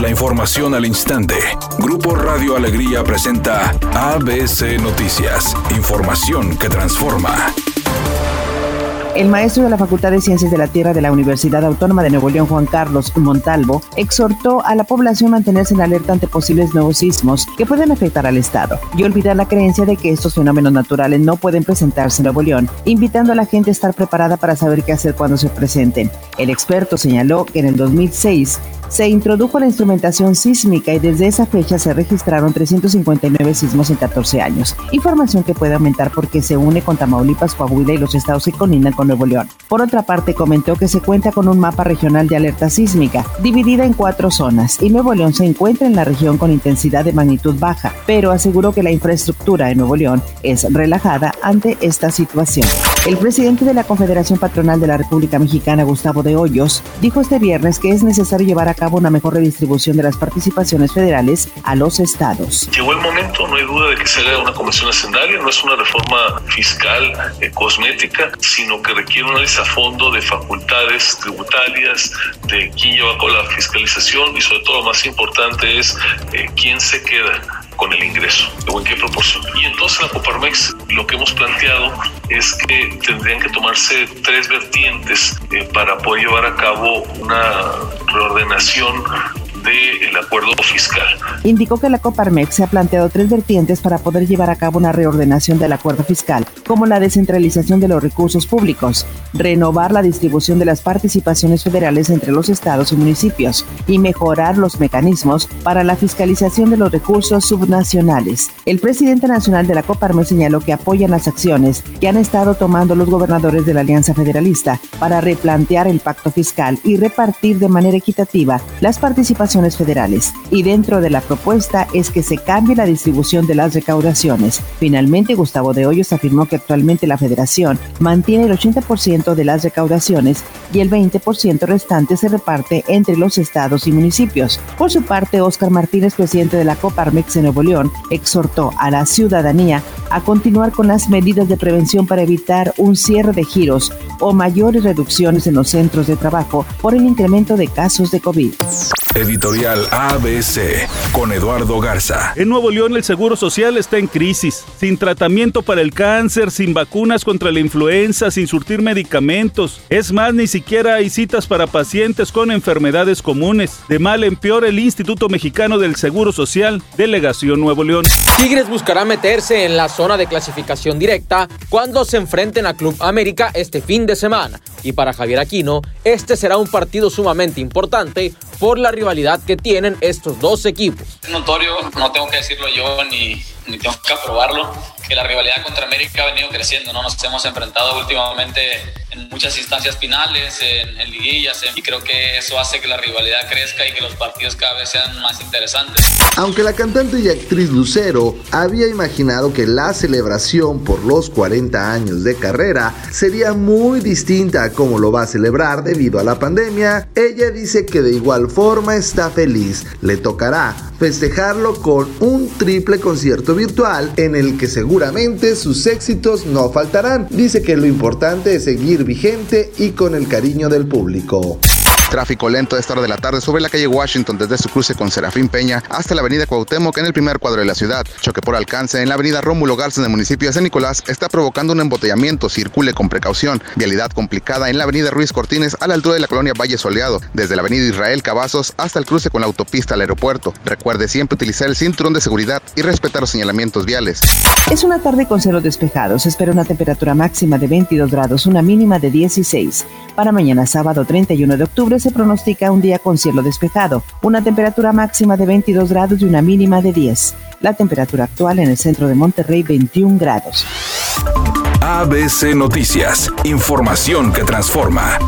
La información al instante. Grupo Radio Alegría presenta ABC Noticias. Información que transforma. El maestro de la Facultad de Ciencias de la Tierra de la Universidad Autónoma de Nuevo León, Juan Carlos Montalvo, exhortó a la población a mantenerse en alerta ante posibles nuevos sismos que pueden afectar al Estado y olvidar la creencia de que estos fenómenos naturales no pueden presentarse en Nuevo León, invitando a la gente a estar preparada para saber qué hacer cuando se presenten. El experto señaló que en el 2006 se introdujo la instrumentación sísmica y desde esa fecha se registraron 359 sismos en 14 años, información que puede aumentar porque se une con Tamaulipas, Coahuila y los estados que colindan con Nuevo León. Por otra parte, comentó que se cuenta con un mapa regional de alerta sísmica, dividida en cuatro zonas, y Nuevo León se encuentra en la región con intensidad de magnitud baja, pero aseguró que la infraestructura en Nuevo León es relajada ante esta situación. El presidente de la Confederación Patronal de la República Mexicana, Gustavo de Hoyos, dijo este viernes que es necesario llevar a cabo una mejor redistribución de las participaciones federales a los estados. Llegó el momento, no hay duda de que se haga una convención hacendaria, no es una reforma fiscal eh, cosmética, sino que requiere un análisis a fondo de facultades tributarias, de quién lleva con la fiscalización y sobre todo lo más importante es eh, quién se queda con el ingreso o en qué proporción. Y entonces la Coparmex lo que hemos planteado es que tendrían que tomarse tres vertientes eh, para poder llevar a cabo una reordenación del acuerdo fiscal. Indicó que la Coparmex se ha planteado tres vertientes para poder llevar a cabo una reordenación del acuerdo fiscal, como la descentralización de los recursos públicos, renovar la distribución de las participaciones federales entre los estados y municipios y mejorar los mecanismos para la fiscalización de los recursos subnacionales. El presidente nacional de la Coparmex señaló que apoyan las acciones que han estado tomando los gobernadores de la Alianza Federalista para replantear el pacto fiscal y repartir de manera equitativa las participaciones federales y dentro de la propuesta es que se cambie la distribución de las recaudaciones. Finalmente, Gustavo de Hoyos afirmó que actualmente la federación mantiene el 80% de las recaudaciones y el 20% restante se reparte entre los estados y municipios. Por su parte, Óscar Martínez, presidente de la Coparmex en Nuevo León, exhortó a la ciudadanía a continuar con las medidas de prevención para evitar un cierre de giros o mayores reducciones en los centros de trabajo por el incremento de casos de COVID. Editorial ABC con Eduardo Garza. En Nuevo León el Seguro Social está en crisis, sin tratamiento para el cáncer, sin vacunas contra la influenza, sin surtir medicamentos. Es más, ni siquiera hay citas para pacientes con enfermedades comunes. De mal en peor el Instituto Mexicano del Seguro Social, Delegación Nuevo León. Tigres buscará meterse en la zona de clasificación directa cuando se enfrenten a Club América este fin de semana. Y para Javier Aquino, este será un partido sumamente importante por la rivalidad que tienen estos dos equipos. Es notorio, no tengo que decirlo yo ni, ni tengo que aprobarlo, que la rivalidad contra América ha venido creciendo, ¿no? Nos hemos enfrentado últimamente en muchas instancias finales, en, en liguillas, y creo que eso hace que la rivalidad crezca y que los partidos cada vez sean más interesantes. Aunque la cantante y actriz Lucero había imaginado que la celebración por los 40 años de carrera sería muy distinta a cómo lo va a celebrar debido a la pandemia, ella dice que de igual forma está feliz. Le tocará festejarlo con un triple concierto virtual en el que seguramente sus éxitos no faltarán. Dice que lo importante es seguir vigente y con el cariño del público. Tráfico lento a esta hora de la tarde sobre la calle Washington desde su cruce con Serafín Peña hasta la avenida Cuauhtémoc en el primer cuadro de la ciudad. Choque por alcance en la avenida Rómulo Garza en el municipio de San Nicolás está provocando un embotellamiento. Circule con precaución. Vialidad complicada en la avenida Ruiz Cortines a la altura de la colonia Valle Soleado, desde la avenida Israel Cavazos hasta el cruce con la autopista al aeropuerto. Recuerde siempre utilizar el cinturón de seguridad y respetar los señalamientos viales. Es una tarde con cielos despejados. Espera una temperatura máxima de 22 grados, una mínima de 16. Para mañana sábado 31 de octubre se pronostica un día con cielo despejado, una temperatura máxima de 22 grados y una mínima de 10. La temperatura actual en el centro de Monterrey 21 grados. ABC Noticias, información que transforma.